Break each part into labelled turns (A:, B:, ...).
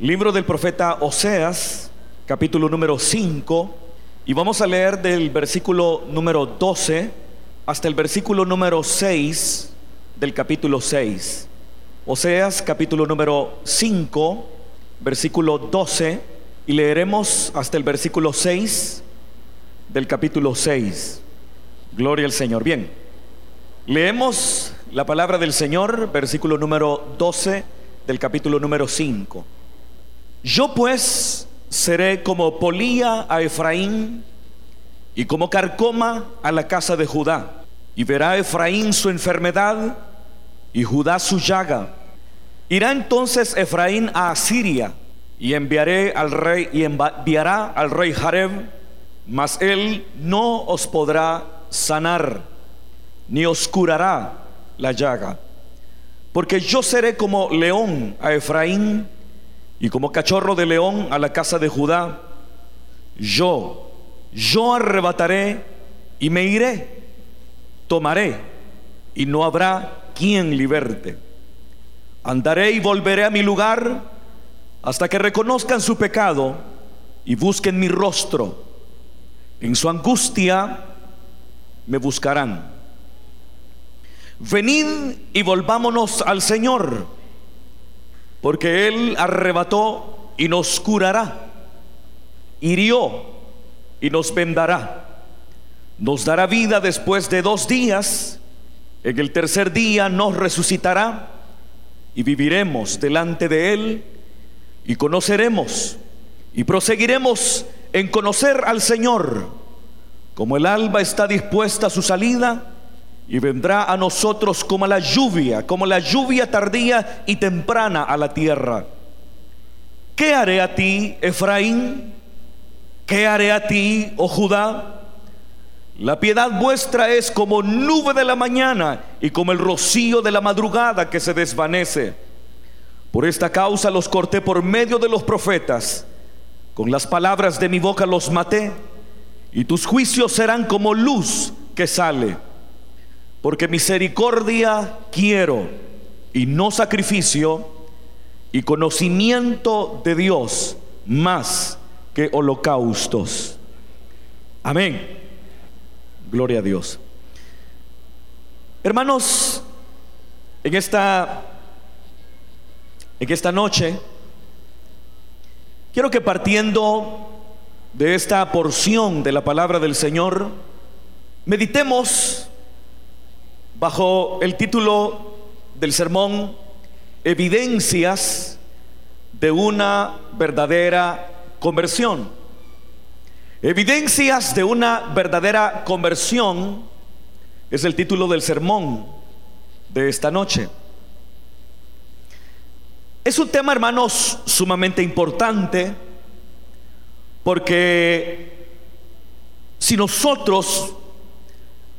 A: Libro del profeta Oseas, capítulo número 5, y vamos a leer del versículo número 12 hasta el versículo número 6 del capítulo 6. Oseas, capítulo número 5, versículo 12, y leeremos hasta el versículo 6 del capítulo 6. Gloria al Señor. Bien, leemos la palabra del Señor, versículo número 12 del capítulo número 5. Yo pues seré como polía a Efraín y como carcoma a la casa de Judá. Y verá Efraín su enfermedad y Judá su llaga. Irá entonces Efraín a Asiria y enviaré al rey y enviará al rey Jareb, mas él no os podrá sanar ni os curará la llaga. Porque yo seré como león a Efraín y como cachorro de león a la casa de Judá, yo, yo arrebataré y me iré, tomaré y no habrá quien liberte. Andaré y volveré a mi lugar hasta que reconozcan su pecado y busquen mi rostro. En su angustia me buscarán. Venid y volvámonos al Señor porque Él arrebató y nos curará, hirió y nos vendará, nos dará vida después de dos días, en el tercer día nos resucitará y viviremos delante de Él y conoceremos y proseguiremos en conocer al Señor, como el alba está dispuesta a su salida, y vendrá a nosotros como la lluvia, como la lluvia tardía y temprana a la tierra. ¿Qué haré a ti, Efraín? ¿Qué haré a ti, oh Judá? La piedad vuestra es como nube de la mañana y como el rocío de la madrugada que se desvanece. Por esta causa los corté por medio de los profetas. Con las palabras de mi boca los maté. Y tus juicios serán como luz que sale porque misericordia quiero y no sacrificio y conocimiento de Dios más que holocaustos. Amén. Gloria a Dios. Hermanos, en esta en esta noche quiero que partiendo de esta porción de la palabra del Señor meditemos bajo el título del sermón Evidencias de una verdadera conversión. Evidencias de una verdadera conversión es el título del sermón de esta noche. Es un tema, hermanos, sumamente importante porque si nosotros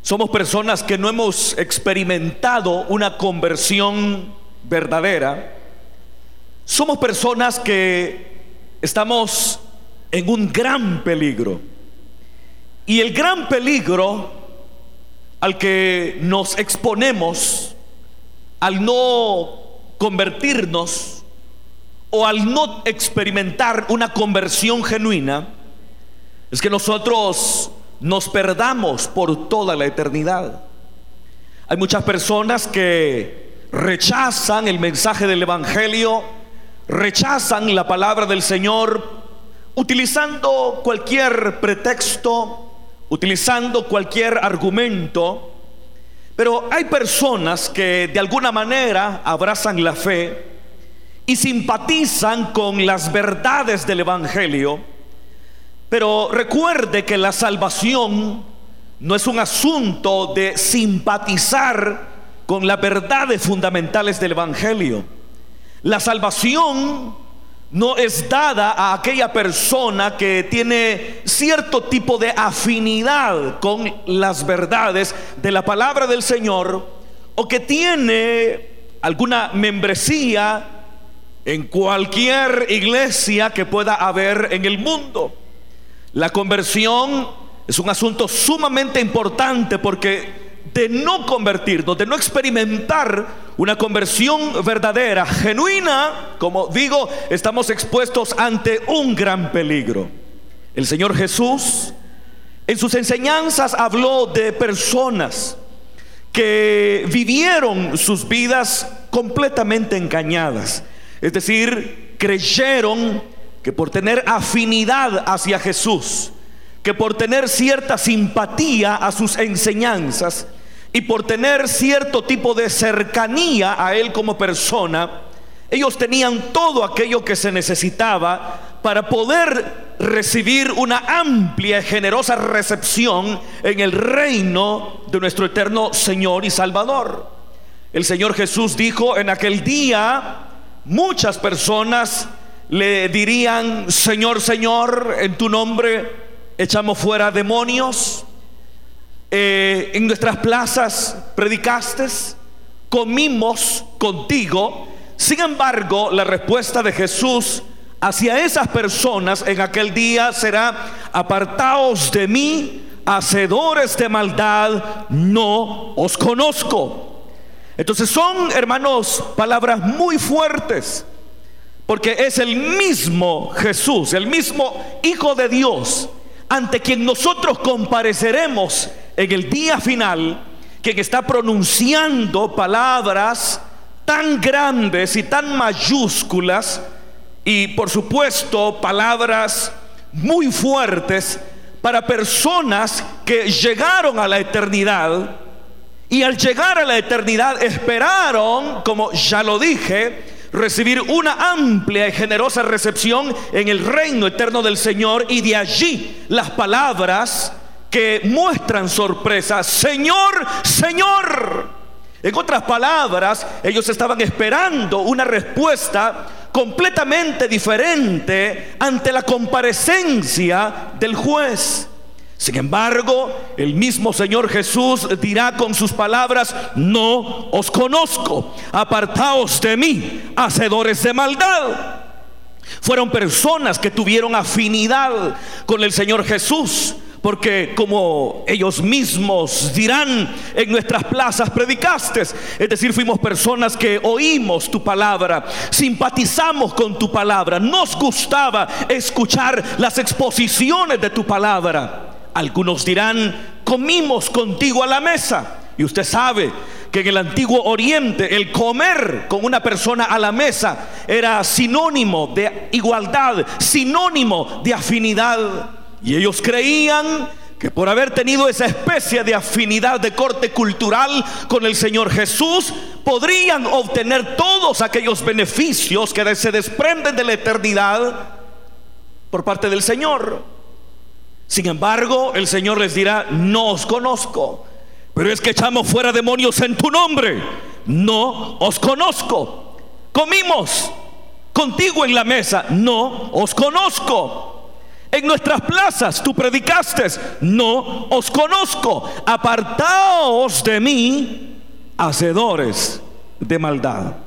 A: somos personas que no hemos experimentado una conversión verdadera. Somos personas que estamos en un gran peligro. Y el gran peligro al que nos exponemos al no convertirnos o al no experimentar una conversión genuina es que nosotros nos perdamos por toda la eternidad. Hay muchas personas que rechazan el mensaje del Evangelio, rechazan la palabra del Señor, utilizando cualquier pretexto, utilizando cualquier argumento. Pero hay personas que de alguna manera abrazan la fe y simpatizan con las verdades del Evangelio pero recuerde que la salvación no es un asunto de simpatizar con las verdades fundamentales del Evangelio. La salvación no es dada a aquella persona que tiene cierto tipo de afinidad con las verdades de la palabra del Señor o que tiene alguna membresía en cualquier iglesia que pueda haber en el mundo. La conversión es un asunto sumamente importante porque de no convertirnos, de no experimentar una conversión verdadera, genuina, como digo, estamos expuestos ante un gran peligro. El Señor Jesús en sus enseñanzas habló de personas que vivieron sus vidas completamente engañadas. Es decir, creyeron que por tener afinidad hacia Jesús, que por tener cierta simpatía a sus enseñanzas y por tener cierto tipo de cercanía a Él como persona, ellos tenían todo aquello que se necesitaba para poder recibir una amplia y generosa recepción en el reino de nuestro eterno Señor y Salvador. El Señor Jesús dijo en aquel día, muchas personas le dirían, Señor, Señor, en tu nombre echamos fuera demonios, eh, en nuestras plazas predicaste, comimos contigo. Sin embargo, la respuesta de Jesús hacia esas personas en aquel día será, apartaos de mí, hacedores de maldad, no os conozco. Entonces son, hermanos, palabras muy fuertes, porque es el mismo Jesús, el mismo Hijo de Dios, ante quien nosotros compareceremos en el día final, quien está pronunciando palabras tan grandes y tan mayúsculas, y por supuesto palabras muy fuertes para personas que llegaron a la eternidad y al llegar a la eternidad esperaron, como ya lo dije, recibir una amplia y generosa recepción en el reino eterno del Señor y de allí las palabras que muestran sorpresa, Señor, Señor. En otras palabras, ellos estaban esperando una respuesta completamente diferente ante la comparecencia del juez. Sin embargo, el mismo Señor Jesús dirá con sus palabras, no os conozco, apartaos de mí, hacedores de maldad. Fueron personas que tuvieron afinidad con el Señor Jesús porque como ellos mismos dirán en nuestras plazas predicaste, es decir, fuimos personas que oímos tu palabra, simpatizamos con tu palabra, nos gustaba escuchar las exposiciones de tu palabra. Algunos dirán, comimos contigo a la mesa. Y usted sabe que en el antiguo oriente el comer con una persona a la mesa era sinónimo de igualdad, sinónimo de afinidad. Y ellos creían que por haber tenido esa especie de afinidad de corte cultural con el Señor Jesús, podrían obtener todos aquellos beneficios que se desprenden de la eternidad por parte del Señor. Sin embargo, el Señor les dirá, no os conozco, pero es que echamos fuera demonios en tu nombre. No os conozco. Comimos contigo en la mesa. No os conozco. En nuestras plazas tú predicaste, no os conozco, apartaos de mí, hacedores de maldad.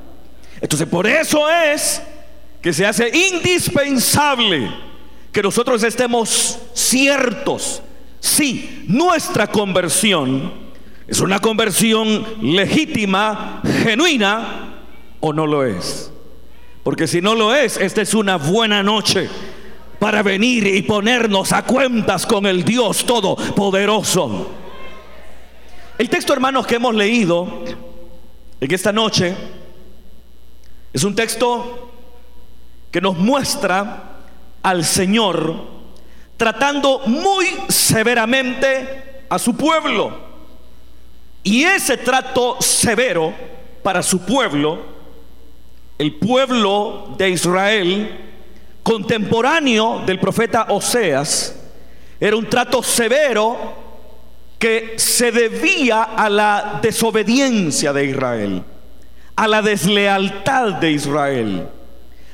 A: Entonces por eso es que se hace indispensable que nosotros estemos ciertos si nuestra conversión es una conversión legítima, genuina o no lo es. Porque si no lo es, esta es una buena noche para venir y ponernos a cuentas con el Dios Todopoderoso. El texto, hermanos, que hemos leído en esta noche es un texto que nos muestra al Señor tratando muy severamente a su pueblo. Y ese trato severo para su pueblo, el pueblo de Israel, contemporáneo del profeta Oseas, era un trato severo que se debía a la desobediencia de Israel, a la deslealtad de Israel.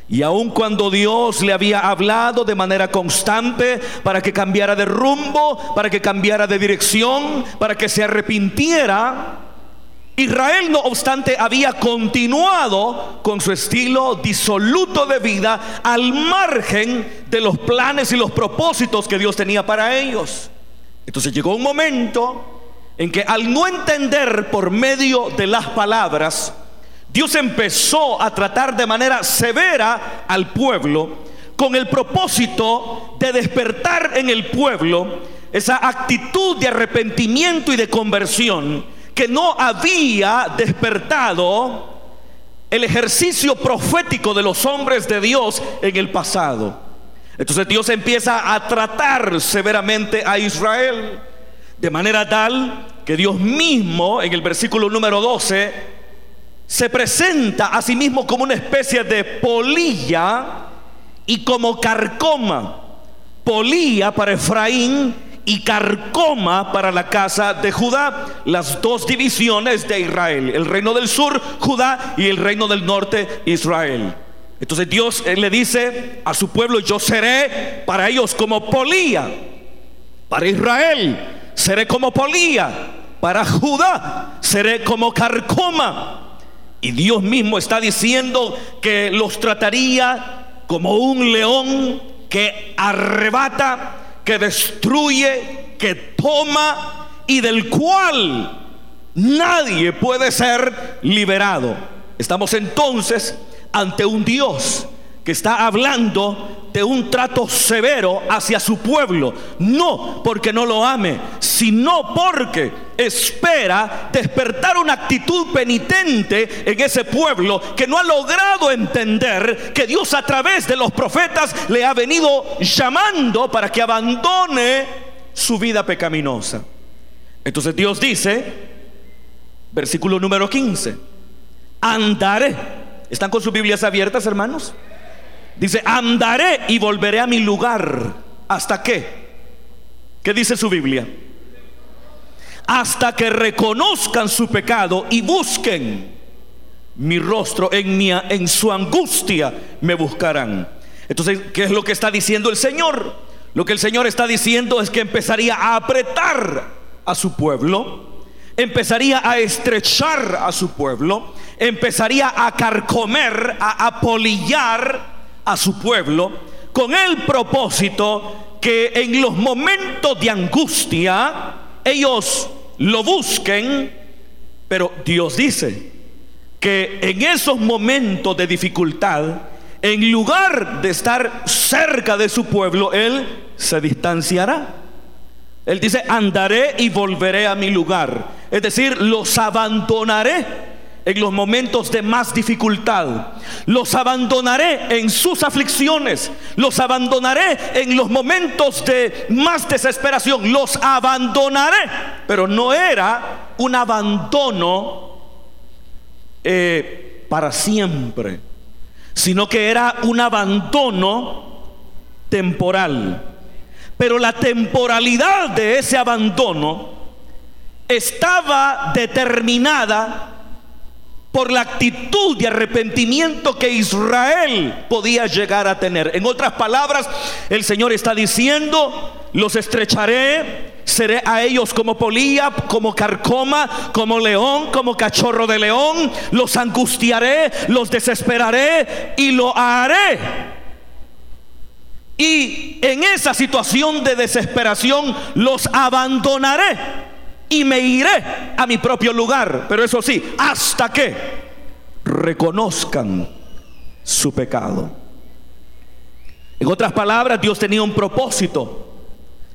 A: Y aun cuando Dios le había hablado de manera constante para que cambiara de rumbo, para que cambiara de dirección, para que se arrepintiera, Israel, no obstante, había continuado con su estilo disoluto de vida al margen de los planes y los propósitos que Dios tenía para ellos. Entonces llegó un momento en que al no entender por medio de las palabras Dios empezó a tratar de manera severa al pueblo con el propósito de despertar en el pueblo esa actitud de arrepentimiento y de conversión que no había despertado el ejercicio profético de los hombres de Dios en el pasado. Entonces Dios empieza a tratar severamente a Israel de manera tal que Dios mismo en el versículo número 12 se presenta a sí mismo como una especie de polilla y como carcoma. Polilla para Efraín y carcoma para la casa de Judá, las dos divisiones de Israel, el reino del sur, Judá, y el reino del norte, Israel. Entonces Dios le dice a su pueblo, yo seré para ellos como polía, para Israel seré como polía, para Judá seré como carcoma. Y Dios mismo está diciendo que los trataría como un león que arrebata que destruye, que toma y del cual nadie puede ser liberado. Estamos entonces ante un Dios que está hablando de un trato severo hacia su pueblo, no porque no lo ame, sino porque espera despertar una actitud penitente en ese pueblo que no ha logrado entender que Dios a través de los profetas le ha venido llamando para que abandone su vida pecaminosa. Entonces Dios dice, versículo número 15, andaré. ¿Están con sus Biblias abiertas, hermanos? Dice, andaré y volveré a mi lugar. ¿Hasta qué? ¿Qué dice su Biblia? Hasta que reconozcan su pecado y busquen mi rostro en, mi, en su angustia me buscarán. Entonces, ¿qué es lo que está diciendo el Señor? Lo que el Señor está diciendo es que empezaría a apretar a su pueblo, empezaría a estrechar a su pueblo, empezaría a carcomer, a apolillar a su pueblo con el propósito que en los momentos de angustia ellos lo busquen, pero Dios dice que en esos momentos de dificultad, en lugar de estar cerca de su pueblo, Él se distanciará. Él dice, andaré y volveré a mi lugar. Es decir, los abandonaré en los momentos de más dificultad. Los abandonaré en sus aflicciones. Los abandonaré en los momentos de más desesperación. Los abandonaré. Pero no era un abandono eh, para siempre, sino que era un abandono temporal. Pero la temporalidad de ese abandono estaba determinada por la actitud de arrepentimiento que Israel podía llegar a tener. En otras palabras, el Señor está diciendo, los estrecharé, seré a ellos como polía, como carcoma, como león, como cachorro de león, los angustiaré, los desesperaré y lo haré. Y en esa situación de desesperación los abandonaré y me iré a mi propio lugar. Pero eso sí, hasta que reconozcan su pecado. En otras palabras, Dios tenía un propósito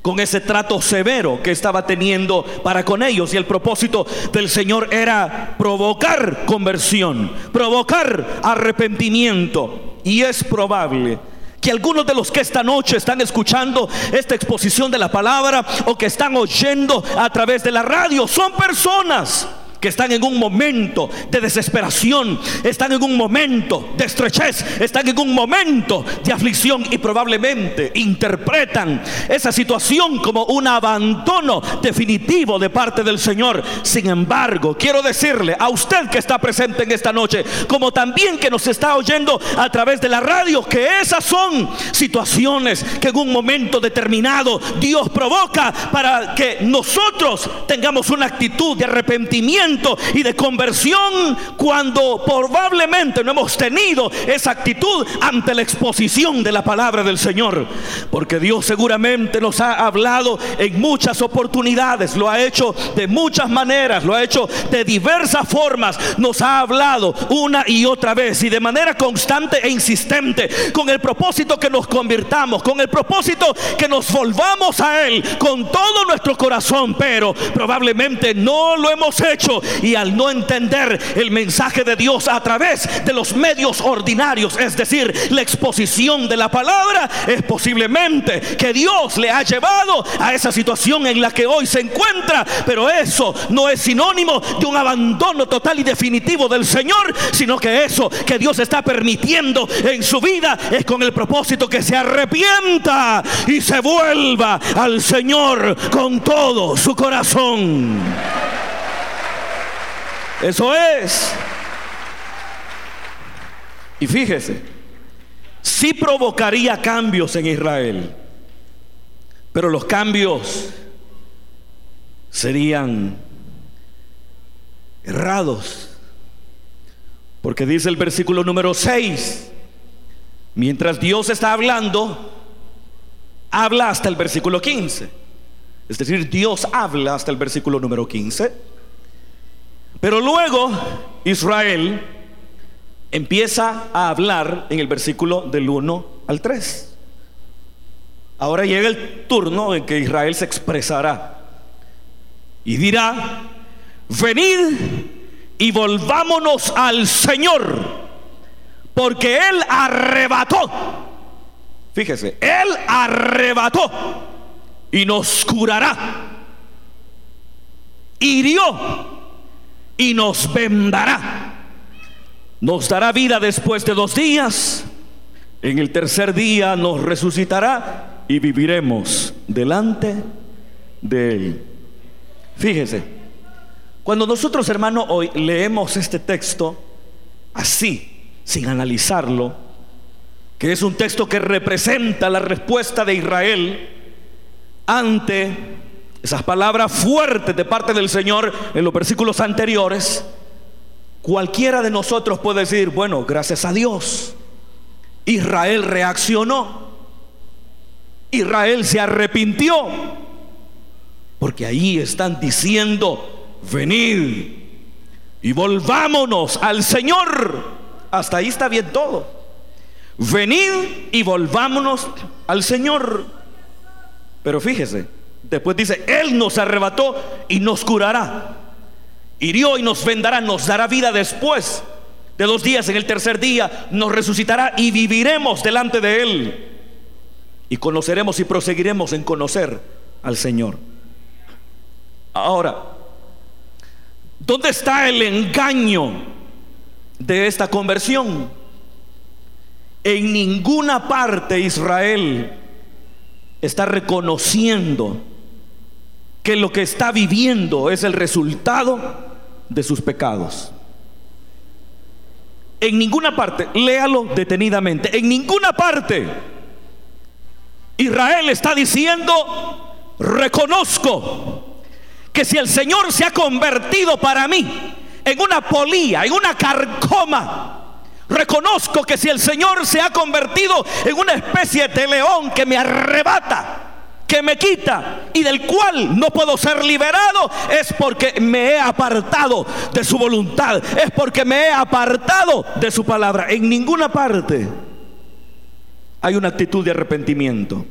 A: con ese trato severo que estaba teniendo para con ellos. Y el propósito del Señor era provocar conversión, provocar arrepentimiento. Y es probable que algunos de los que esta noche están escuchando esta exposición de la palabra o que están oyendo a través de la radio son personas que están en un momento de desesperación, están en un momento de estrechez, están en un momento de aflicción y probablemente interpretan esa situación como un abandono definitivo de parte del Señor. Sin embargo, quiero decirle a usted que está presente en esta noche, como también que nos está oyendo a través de la radio, que esas son situaciones que en un momento determinado Dios provoca para que nosotros tengamos una actitud de arrepentimiento y de conversión cuando probablemente no hemos tenido esa actitud ante la exposición de la palabra del Señor. Porque Dios seguramente nos ha hablado en muchas oportunidades, lo ha hecho de muchas maneras, lo ha hecho de diversas formas, nos ha hablado una y otra vez y de manera constante e insistente con el propósito que nos convirtamos, con el propósito que nos volvamos a Él con todo nuestro corazón, pero probablemente no lo hemos hecho y al no entender el mensaje de Dios a través de los medios ordinarios, es decir, la exposición de la palabra, es posiblemente que Dios le ha llevado a esa situación en la que hoy se encuentra, pero eso no es sinónimo de un abandono total y definitivo del Señor, sino que eso que Dios está permitiendo en su vida es con el propósito que se arrepienta y se vuelva al Señor con todo su corazón. Eso es. Y fíjese, sí provocaría cambios en Israel, pero los cambios serían errados. Porque dice el versículo número 6, mientras Dios está hablando, habla hasta el versículo 15. Es decir, Dios habla hasta el versículo número 15. Pero luego Israel empieza a hablar en el versículo del 1 al 3. Ahora llega el turno en que Israel se expresará y dirá, venid y volvámonos al Señor, porque Él arrebató, fíjese, Él arrebató y nos curará, hirió y nos vendará, nos dará vida después de dos días, en el tercer día nos resucitará y viviremos delante de Él. Fíjese, cuando nosotros, hermano, hoy leemos este texto así, sin analizarlo, que es un texto que representa la respuesta de Israel ante esas palabras fuertes de parte del Señor en los versículos anteriores, cualquiera de nosotros puede decir, bueno, gracias a Dios, Israel reaccionó, Israel se arrepintió, porque ahí están diciendo, venid y volvámonos al Señor. Hasta ahí está bien todo. Venid y volvámonos al Señor. Pero fíjese, después dice, Él nos arrebató y nos curará. Hirió y nos vendará, nos dará vida después de dos días. En el tercer día nos resucitará y viviremos delante de Él. Y conoceremos y proseguiremos en conocer al Señor. Ahora, ¿Dónde está el engaño de esta conversión? En ninguna parte Israel está reconociendo que lo que está viviendo es el resultado de sus pecados. En ninguna parte, léalo detenidamente, en ninguna parte Israel está diciendo, reconozco que si el Señor se ha convertido para mí en una polía, en una carcoma, reconozco que si el Señor se ha convertido en una especie de león que me arrebata, que me quita y del cual no puedo ser liberado, es porque me he apartado de su voluntad, es porque me he apartado de su palabra. En ninguna parte hay una actitud de arrepentimiento,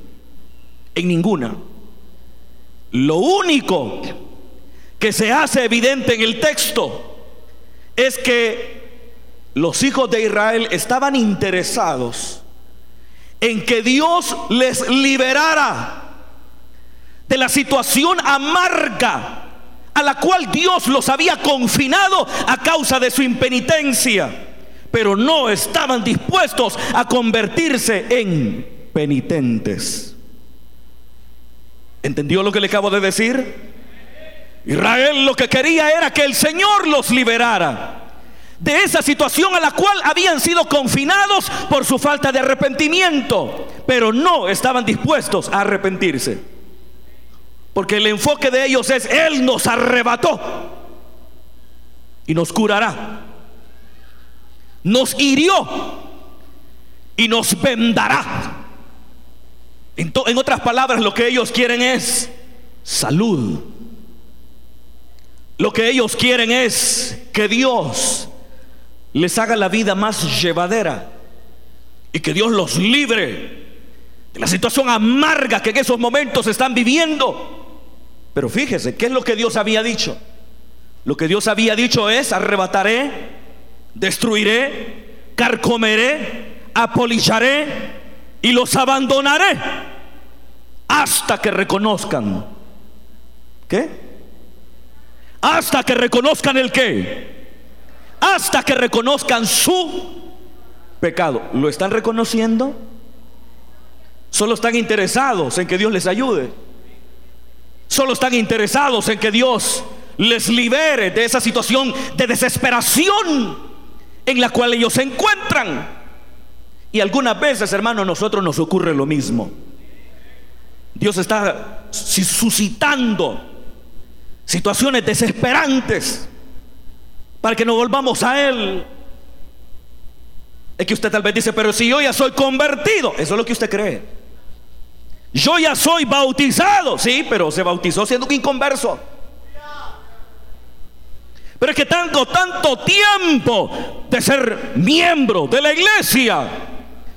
A: en ninguna. Lo único que se hace evidente en el texto es que los hijos de Israel estaban interesados en que Dios les liberara de la situación amarga a la cual Dios los había confinado a causa de su impenitencia, pero no estaban dispuestos a convertirse en penitentes. ¿Entendió lo que le acabo de decir? Israel lo que quería era que el Señor los liberara de esa situación a la cual habían sido confinados por su falta de arrepentimiento, pero no estaban dispuestos a arrepentirse. Porque el enfoque de ellos es, Él nos arrebató. y nos curará. Nos hirió y nos vendará. En, en, otras palabras, lo que ellos quieren es salud. Lo que ellos quieren es que Dios les haga la vida más llevadera y que Dios los libre de la situación amarga que en esos momentos están viviendo. Pero fíjese, ¿qué es lo que Dios había dicho? Lo que Dios había dicho es, arrebataré, destruiré, carcomeré, apolillaré y los abandonaré hasta que reconozcan. ¿Qué? Hasta que reconozcan el qué. Hasta que reconozcan su pecado. ¿Lo están reconociendo? Solo están interesados en que Dios les ayude. Solo están interesados en que Dios les libere de esa situación de desesperación en la cual ellos se encuentran. Y algunas veces, hermano, a nosotros nos ocurre lo mismo. Dios está suscitando situaciones desesperantes para que nos volvamos a Él. Es que usted tal vez dice, pero si yo ya soy convertido, eso es lo que usted cree. Yo ya soy bautizado, sí, pero se bautizó siendo un inconverso. Pero es que tengo tanto tiempo de ser miembro de la iglesia.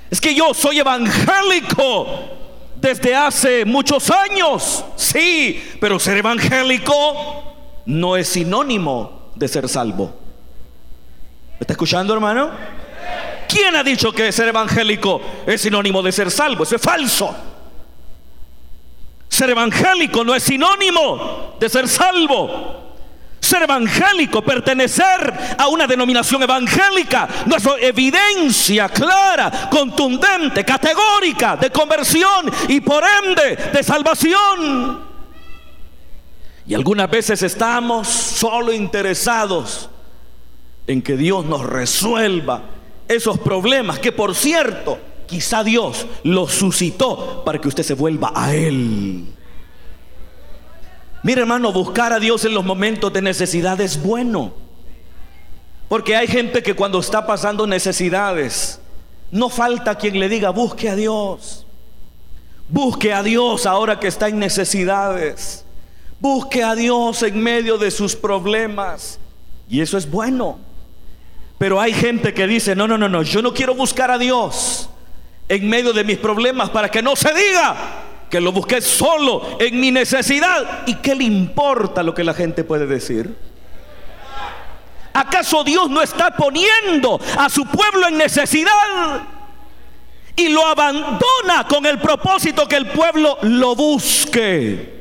A: Es que yo soy evangélico desde hace muchos años. Sí, pero ser evangélico no es sinónimo de ser salvo. ¿Me está escuchando, hermano? ¿Quién ha dicho que ser evangélico es sinónimo de ser salvo? Eso es falso. Ser evangélico no es sinónimo de ser salvo. Ser evangélico, pertenecer a una denominación evangélica, no es evidencia clara, contundente, categórica de conversión y por ende de salvación. Y algunas veces estamos solo interesados en que Dios nos resuelva esos problemas que por cierto Quizá Dios lo suscitó para que usted se vuelva a Él. Mire hermano, buscar a Dios en los momentos de necesidad es bueno. Porque hay gente que cuando está pasando necesidades, no falta quien le diga, busque a Dios. Busque a Dios ahora que está en necesidades. Busque a Dios en medio de sus problemas. Y eso es bueno. Pero hay gente que dice, no, no, no, no, yo no quiero buscar a Dios en medio de mis problemas para que no se diga que lo busqué solo en mi necesidad. ¿Y qué le importa lo que la gente puede decir? ¿Acaso Dios no está poniendo a su pueblo en necesidad? Y lo abandona con el propósito que el pueblo lo busque.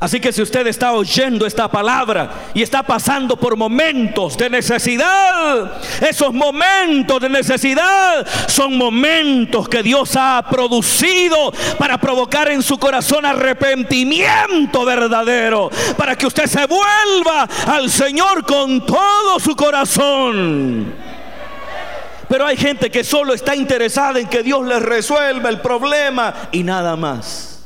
A: Así que si usted está oyendo esta palabra y está pasando por momentos de necesidad, esos momentos de necesidad son momentos que Dios ha producido para provocar en su corazón arrepentimiento verdadero, para que usted se vuelva al Señor con todo su corazón. Pero hay gente que solo está interesada en que Dios les resuelva el problema y nada más.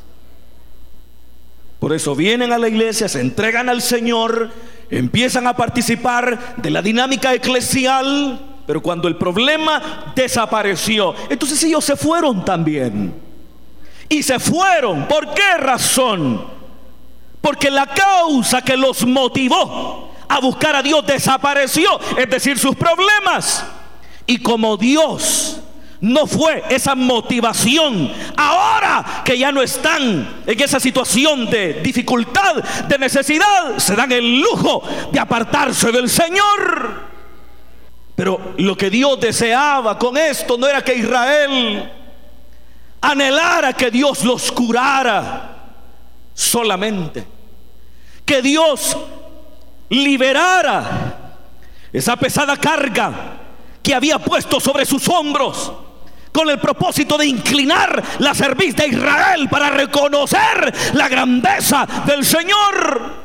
A: Por eso vienen a la iglesia, se entregan al Señor, empiezan a participar de la dinámica eclesial, pero cuando el problema desapareció, entonces ellos se fueron también. Y se fueron. ¿Por qué razón? Porque la causa que los motivó a buscar a Dios desapareció, es decir, sus problemas. Y como Dios no fue esa motivación. Que ya no están en esa situación de dificultad, de necesidad, se dan el lujo de apartarse del Señor. Pero lo que Dios deseaba con esto no era que Israel anhelara que Dios los curara solamente. Que Dios liberara esa pesada carga que había puesto sobre sus hombros con el propósito de inclinar la cerviz de Israel para reconocer la grandeza del Señor.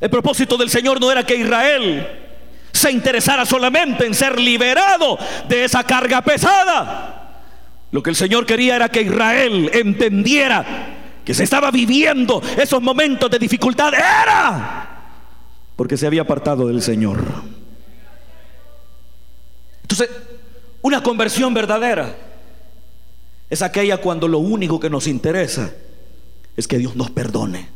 A: El propósito del Señor no era que Israel se interesara solamente en ser liberado de esa carga pesada. Lo que el Señor quería era que Israel entendiera que se estaba viviendo esos momentos de dificultad. Era porque se había apartado del Señor. Entonces, una conversión verdadera es aquella cuando lo único que nos interesa es que Dios nos perdone.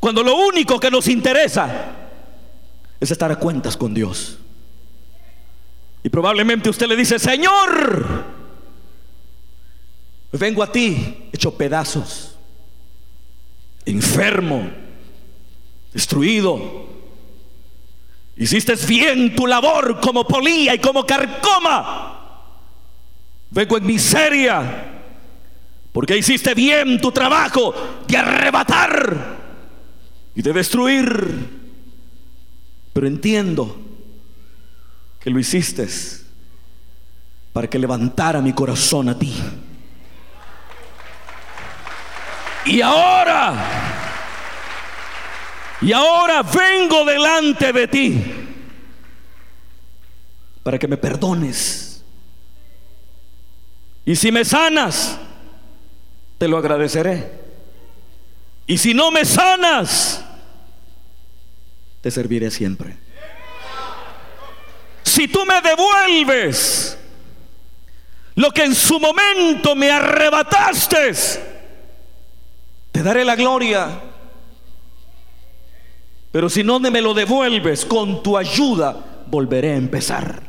A: Cuando lo único que nos interesa es estar a cuentas con Dios. Y probablemente usted le dice, Señor, vengo a ti hecho pedazos, enfermo, destruido. Hiciste bien tu labor como polía y como carcoma. Vengo en miseria porque hiciste bien tu trabajo de arrebatar y de destruir. Pero entiendo que lo hiciste para que levantara mi corazón a ti. Y ahora, y ahora vengo delante de ti para que me perdones. Y si me sanas, te lo agradeceré. Y si no me sanas, te serviré siempre. Si tú me devuelves lo que en su momento me arrebataste, te daré la gloria. Pero si no me lo devuelves, con tu ayuda volveré a empezar.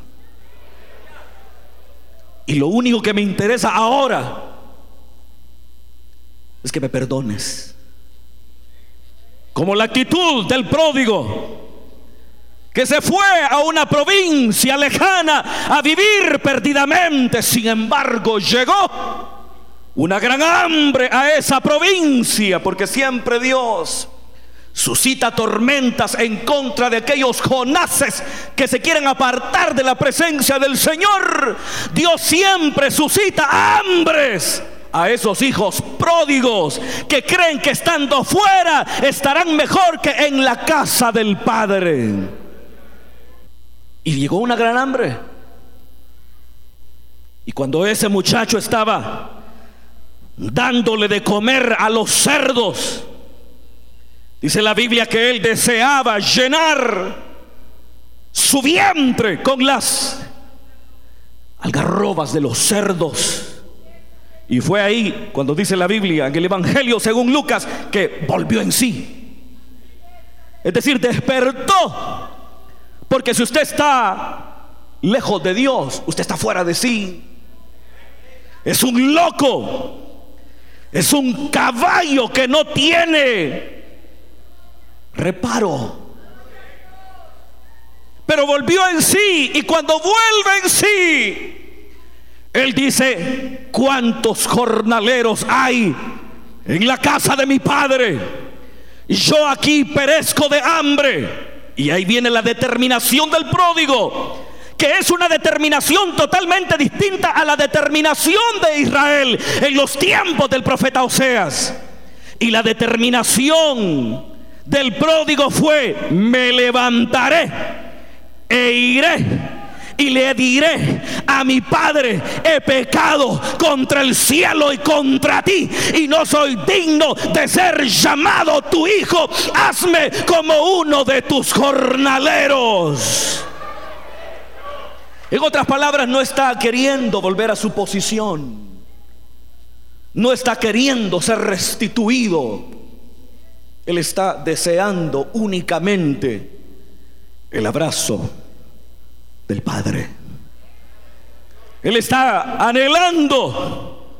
A: Y lo único que me interesa ahora es que me perdones. Como la actitud del pródigo que se fue a una provincia lejana a vivir perdidamente. Sin embargo, llegó una gran hambre a esa provincia, porque siempre Dios suscita tormentas en contra de aquellos jonases que se quieren apartar de la presencia del Señor. Dios siempre suscita hambres a esos hijos pródigos que creen que estando fuera estarán mejor que en la casa del Padre. Y llegó una gran hambre. Y cuando ese muchacho estaba dándole de comer a los cerdos. Dice la Biblia que él deseaba llenar su vientre con las algarrobas de los cerdos. Y fue ahí cuando dice la Biblia en el Evangelio según Lucas que volvió en sí. Es decir, despertó. Porque si usted está lejos de Dios, usted está fuera de sí. Es un loco. Es un caballo que no tiene reparo. Pero volvió en sí y cuando vuelve en sí, él dice, ¿cuántos jornaleros hay en la casa de mi padre? Yo aquí perezco de hambre. Y ahí viene la determinación del pródigo que es una determinación totalmente distinta a la determinación de Israel en los tiempos del profeta Oseas. Y la determinación del pródigo fue, me levantaré e iré y le diré a mi padre, he pecado contra el cielo y contra ti y no soy digno de ser llamado tu hijo, hazme como uno de tus jornaleros. En otras palabras, no está queriendo volver a su posición. No está queriendo ser restituido. Él está deseando únicamente el abrazo del Padre. Él está anhelando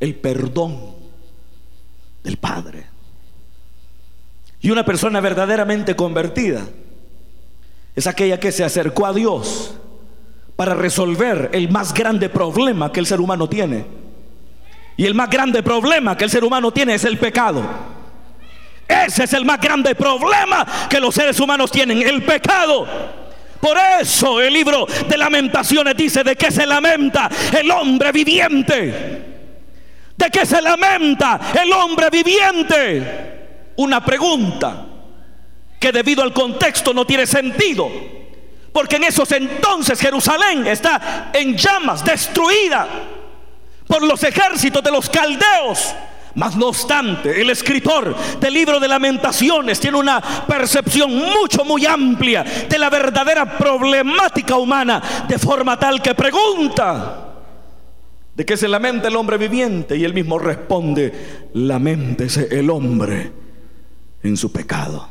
A: el perdón del Padre. Y una persona verdaderamente convertida es aquella que se acercó a Dios para resolver el más grande problema que el ser humano tiene. Y el más grande problema que el ser humano tiene es el pecado. Ese es el más grande problema que los seres humanos tienen, el pecado. Por eso el libro de lamentaciones dice de qué se lamenta el hombre viviente. ¿De qué se lamenta el hombre viviente? Una pregunta que debido al contexto no tiene sentido. Porque en esos entonces Jerusalén está en llamas, destruida por los ejércitos de los caldeos, Mas no obstante, el escritor del libro de lamentaciones tiene una percepción mucho, muy amplia de la verdadera problemática humana, de forma tal que pregunta, ¿de qué se lamenta el hombre viviente? Y él mismo responde, lamentese el hombre en su pecado.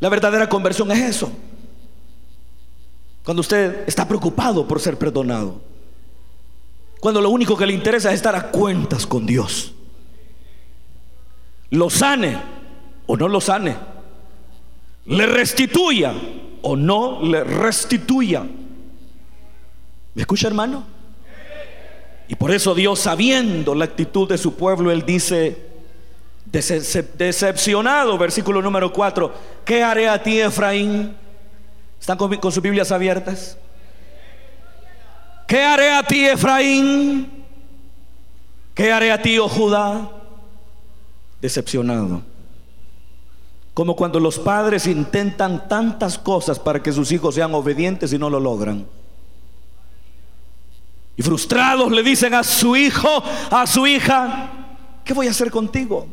A: La verdadera conversión es eso. Cuando usted está preocupado por ser perdonado. Cuando lo único que le interesa es estar a cuentas con Dios. Lo sane o no lo sane. Le restituya o no le restituya. ¿Me escucha hermano? Y por eso Dios, sabiendo la actitud de su pueblo, Él dice, decepcionado, versículo número 4, ¿qué haré a ti, Efraín? ¿Están con, con sus Biblias abiertas? ¿Qué haré a ti, Efraín? ¿Qué haré a ti, oh Judá? Decepcionado. Como cuando los padres intentan tantas cosas para que sus hijos sean obedientes y no lo logran. Y frustrados le dicen a su hijo, a su hija, ¿qué voy a hacer contigo?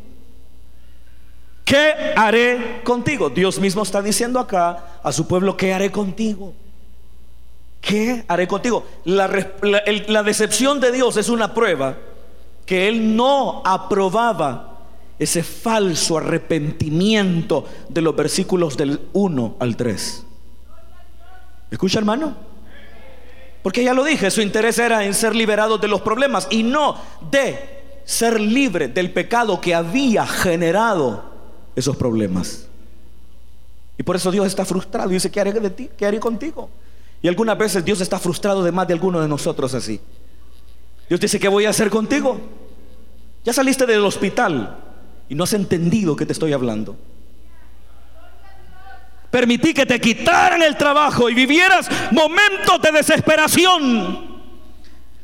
A: ¿Qué haré contigo? Dios mismo está diciendo acá a su pueblo, ¿qué haré contigo? ¿Qué haré contigo? La, decepción de Dios es una prueba que Él no aprobaba ese falso arrepentimiento de los versículos del 1 al 3. ¿Escucha hermano? Porque ya lo dije, su interés era en ser liberados de los problemas y no de ser libre del pecado que había generado esos problemas. Y por eso Dios está frustrado y dice, ¿qué haré de ti? ¿Qué haré contigo? Y algunas veces Dios está frustrado de más de alguno de nosotros así. Dios dice, ¿qué voy a hacer contigo? Ya saliste del hospital y no has entendido que te estoy hablando. Permití que te quitaran el trabajo y vivieras momentos de desesperación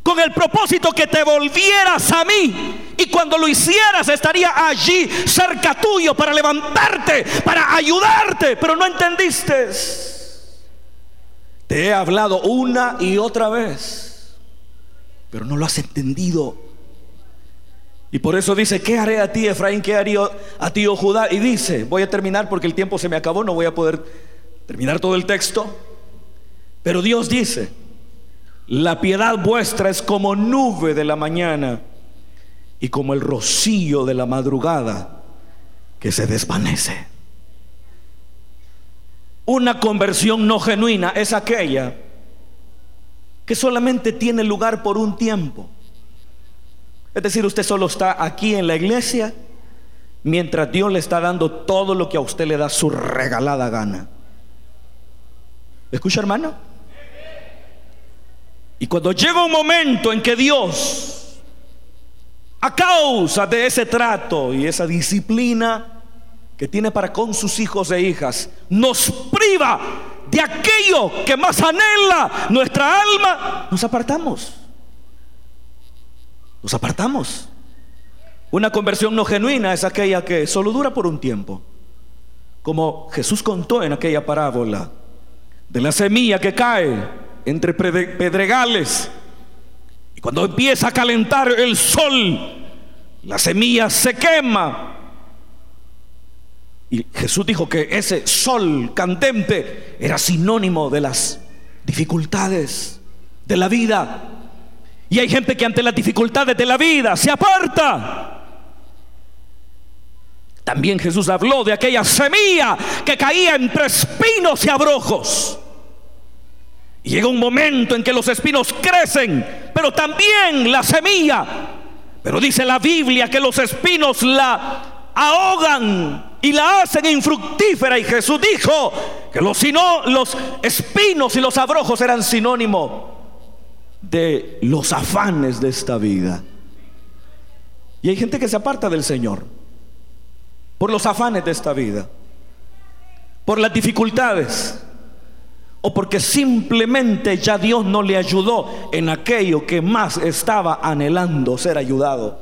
A: con el propósito que te volvieras a mí. Y cuando lo hicieras estaría allí cerca tuyo para levantarte, para ayudarte, pero no entendiste. Te he hablado una y otra vez, pero no lo has entendido. Y por eso dice, ¿qué haré a ti, Efraín? ¿Qué haré a ti, oh Judá? Y dice, voy a terminar porque el tiempo se me acabó, no voy a poder terminar todo el texto. Pero Dios dice, la piedad vuestra es como nube de la mañana y como el rocío de la madrugada que se desvanece. Una conversión no genuina es aquella que solamente tiene lugar por un tiempo. Es decir, usted solo está aquí en la iglesia mientras Dios le está dando todo lo que a usted le da su regalada gana. ¿Escucha, hermano? Y cuando llega un momento en que Dios, a causa de ese trato y esa disciplina, que tiene para con sus hijos e hijas, nos de aquello que más anhela nuestra alma, nos apartamos. Nos apartamos. Una conversión no genuina es aquella que solo dura por un tiempo. Como Jesús contó en aquella parábola de la semilla que cae entre pedregales. Y cuando empieza a calentar el sol, la semilla se quema y Jesús dijo que ese sol candente era sinónimo de las dificultades de la vida. Y hay gente que ante las dificultades de la vida se aparta. También Jesús habló de aquella semilla que caía entre espinos y abrojos. Y llega un momento en que los espinos crecen, pero también la semilla. Pero dice la Biblia que los espinos la ahogan y la hacen infructífera. Y Jesús dijo que los, los espinos y los abrojos eran sinónimo de los afanes de esta vida. Y hay gente que se aparta del Señor por los afanes de esta vida, por las dificultades, o porque simplemente ya Dios no le ayudó en aquello que más estaba anhelando ser ayudado.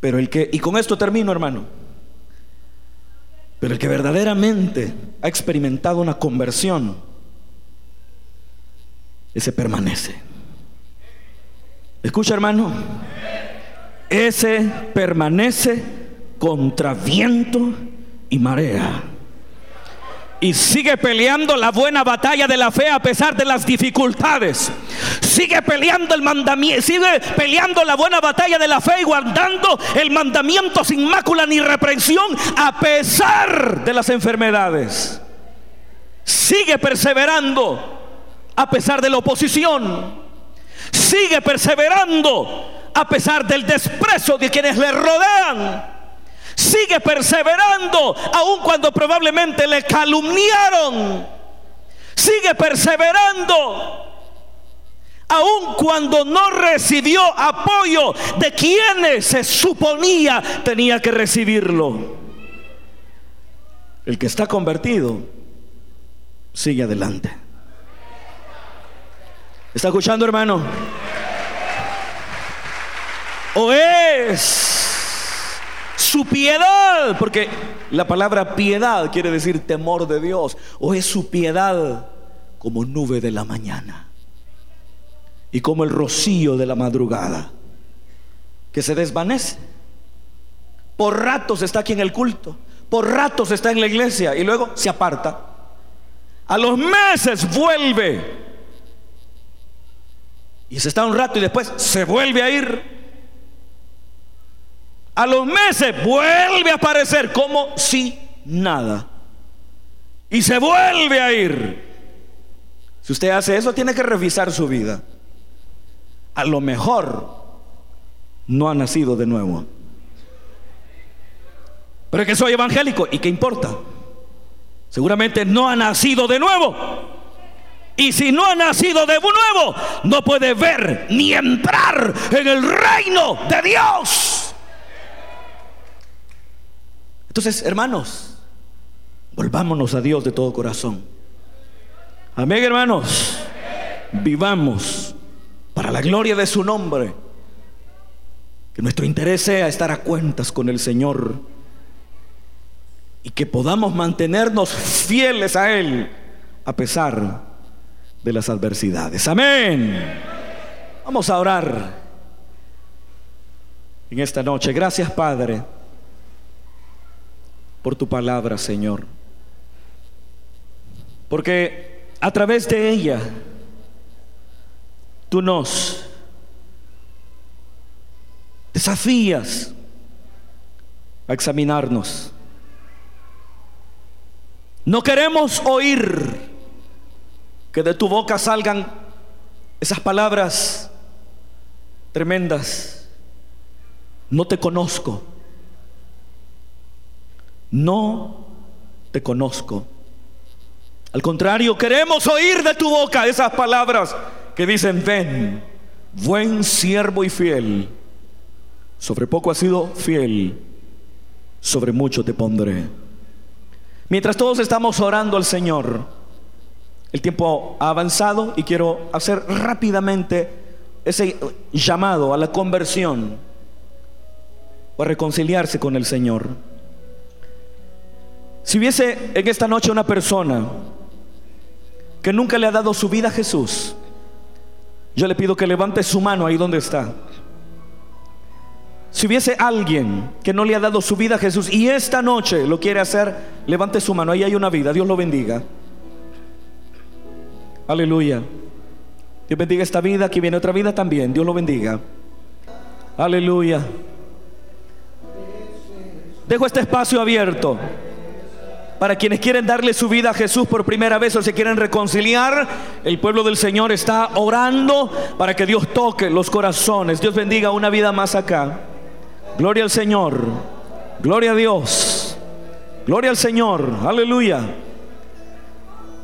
A: Pero el que, y con esto termino, hermano. Pero el que verdaderamente ha experimentado una conversión, ese permanece. Escucha, hermano. ese permanece contra viento y marea. Y sigue peleando la buena batalla de la fe a pesar de las dificultades. Sigue peleando el mandamiento, sigue peleando la buena batalla de la fe y guardando el mandamiento sin mácula ni reprensión a pesar de las enfermedades. Sigue perseverando a pesar de la oposición. Sigue perseverando a pesar del desprecio de quienes le rodean sigue perseverando, aun cuando probablemente le calumniaron. Sigue perseverando. Aun cuando no recibió apoyo de quienes se suponía tenía que recibirlo. El que está convertido sigue adelante. ¿Está escuchando, hermano? O es su piedad, porque la palabra piedad quiere decir temor de Dios, o es su piedad como nube de la mañana y como el rocío de la madrugada, que se desvanece. Por ratos está aquí en el culto, por ratos está en la iglesia y luego se aparta. A los meses vuelve. Y se está un rato y después se vuelve a ir. A los meses vuelve a aparecer como si nada. Y se vuelve a ir. Si usted hace eso, tiene que revisar su vida. A lo mejor no ha nacido de nuevo. Pero es que soy evangélico. ¿Y qué importa? Seguramente no ha nacido de nuevo. Y si no ha nacido de nuevo, no puede ver ni entrar en el reino de Dios. Entonces, hermanos, volvámonos a Dios de todo corazón. Amén, hermanos. Vivamos para la gloria de su nombre. Que nuestro interés sea estar a cuentas con el Señor y que podamos mantenernos fieles a Él a pesar de las adversidades. Amén. Vamos a orar en esta noche. Gracias, Padre por tu palabra, Señor. Porque a través de ella tú nos desafías a examinarnos. No queremos oír que de tu boca salgan esas palabras tremendas. No te conozco no te conozco. Al contrario, queremos oír de tu boca esas palabras que dicen, ven, buen siervo y fiel. Sobre poco has sido fiel, sobre mucho te pondré. Mientras todos estamos orando al Señor, el tiempo ha avanzado y quiero hacer rápidamente ese llamado a la conversión o a reconciliarse con el Señor. Si hubiese en esta noche una persona que nunca le ha dado su vida a Jesús, yo le pido que levante su mano ahí donde está. Si hubiese alguien que no le ha dado su vida a Jesús y esta noche lo quiere hacer, levante su mano. Ahí hay una vida. Dios lo bendiga. Aleluya. Dios bendiga esta vida. Aquí viene otra vida también. Dios lo bendiga. Aleluya. Dejo este espacio abierto. Para quienes quieren darle su vida a Jesús por primera vez o se quieren reconciliar, el pueblo del Señor está orando para que Dios toque los corazones. Dios bendiga una vida más acá. Gloria al Señor. Gloria a Dios. Gloria al Señor. Aleluya.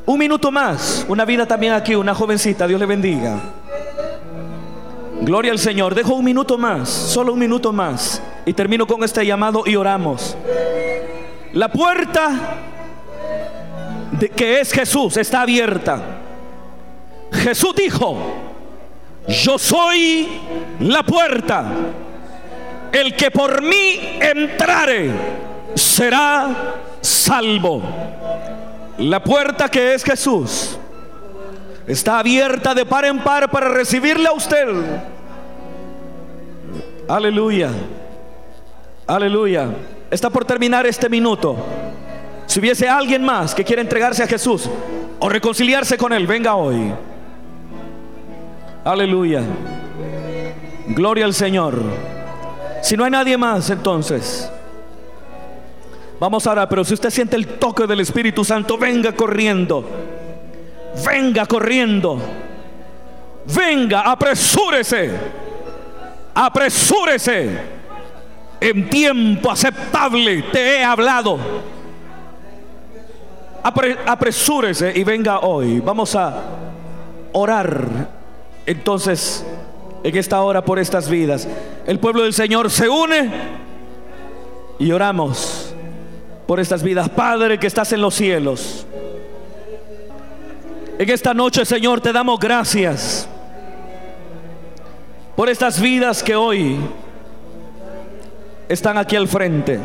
A: Un minuto más. Una vida también aquí, una jovencita. Dios le bendiga. Gloria al Señor. Dejo un minuto más. Solo un minuto más. Y termino con este llamado y oramos. La puerta de que es Jesús está abierta. Jesús dijo, yo soy la puerta. El que por mí entrare será salvo. La puerta que es Jesús está abierta de par en par para recibirle a usted Aleluya. Aleluya. Está por terminar este minuto. Si hubiese alguien más que quiera entregarse a Jesús o reconciliarse con Él, venga hoy. Aleluya. Gloria al Señor. Si no hay nadie más, entonces. Vamos ahora, pero si usted siente el toque del Espíritu Santo, venga corriendo. Venga corriendo. Venga, apresúrese. Apresúrese. En tiempo aceptable te he hablado. apresúrese y venga hoy. Vamos a orar. Entonces, en esta hora por estas vidas, el pueblo del Señor se une y oramos por estas vidas. Padre que estás en los cielos. En esta noche, Señor, te damos gracias por estas vidas que hoy están aquí al frente.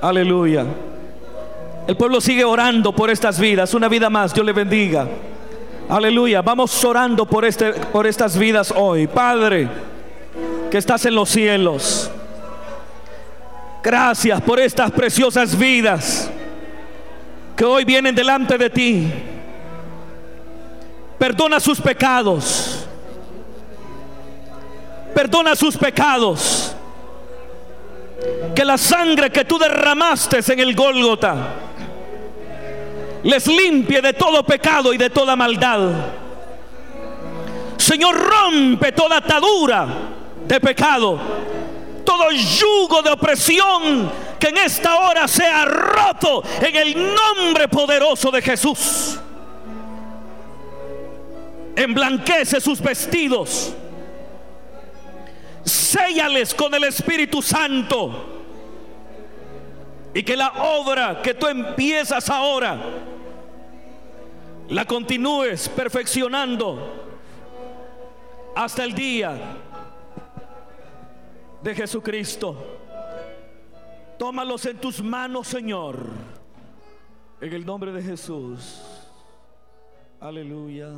A: Aleluya. El pueblo sigue orando por estas vidas. Una vida más, Dios le bendiga. Aleluya. Vamos orando por, este, por estas vidas hoy. Padre, que estás en los cielos. Gracias por estas preciosas vidas que hoy vienen delante de ti. Perdona sus pecados. Perdona sus pecados. Que la sangre que tú derramaste en el Gólgota les limpie de todo pecado y de toda maldad. Señor, rompe toda atadura de pecado, todo yugo de opresión que en esta hora sea roto en el nombre poderoso de Jesús. Emblanquece sus vestidos, séllales con el Espíritu Santo. Y que la obra que tú empiezas ahora la continúes perfeccionando hasta el día de Jesucristo. Tómalos en tus manos, Señor. En el nombre de Jesús. Aleluya.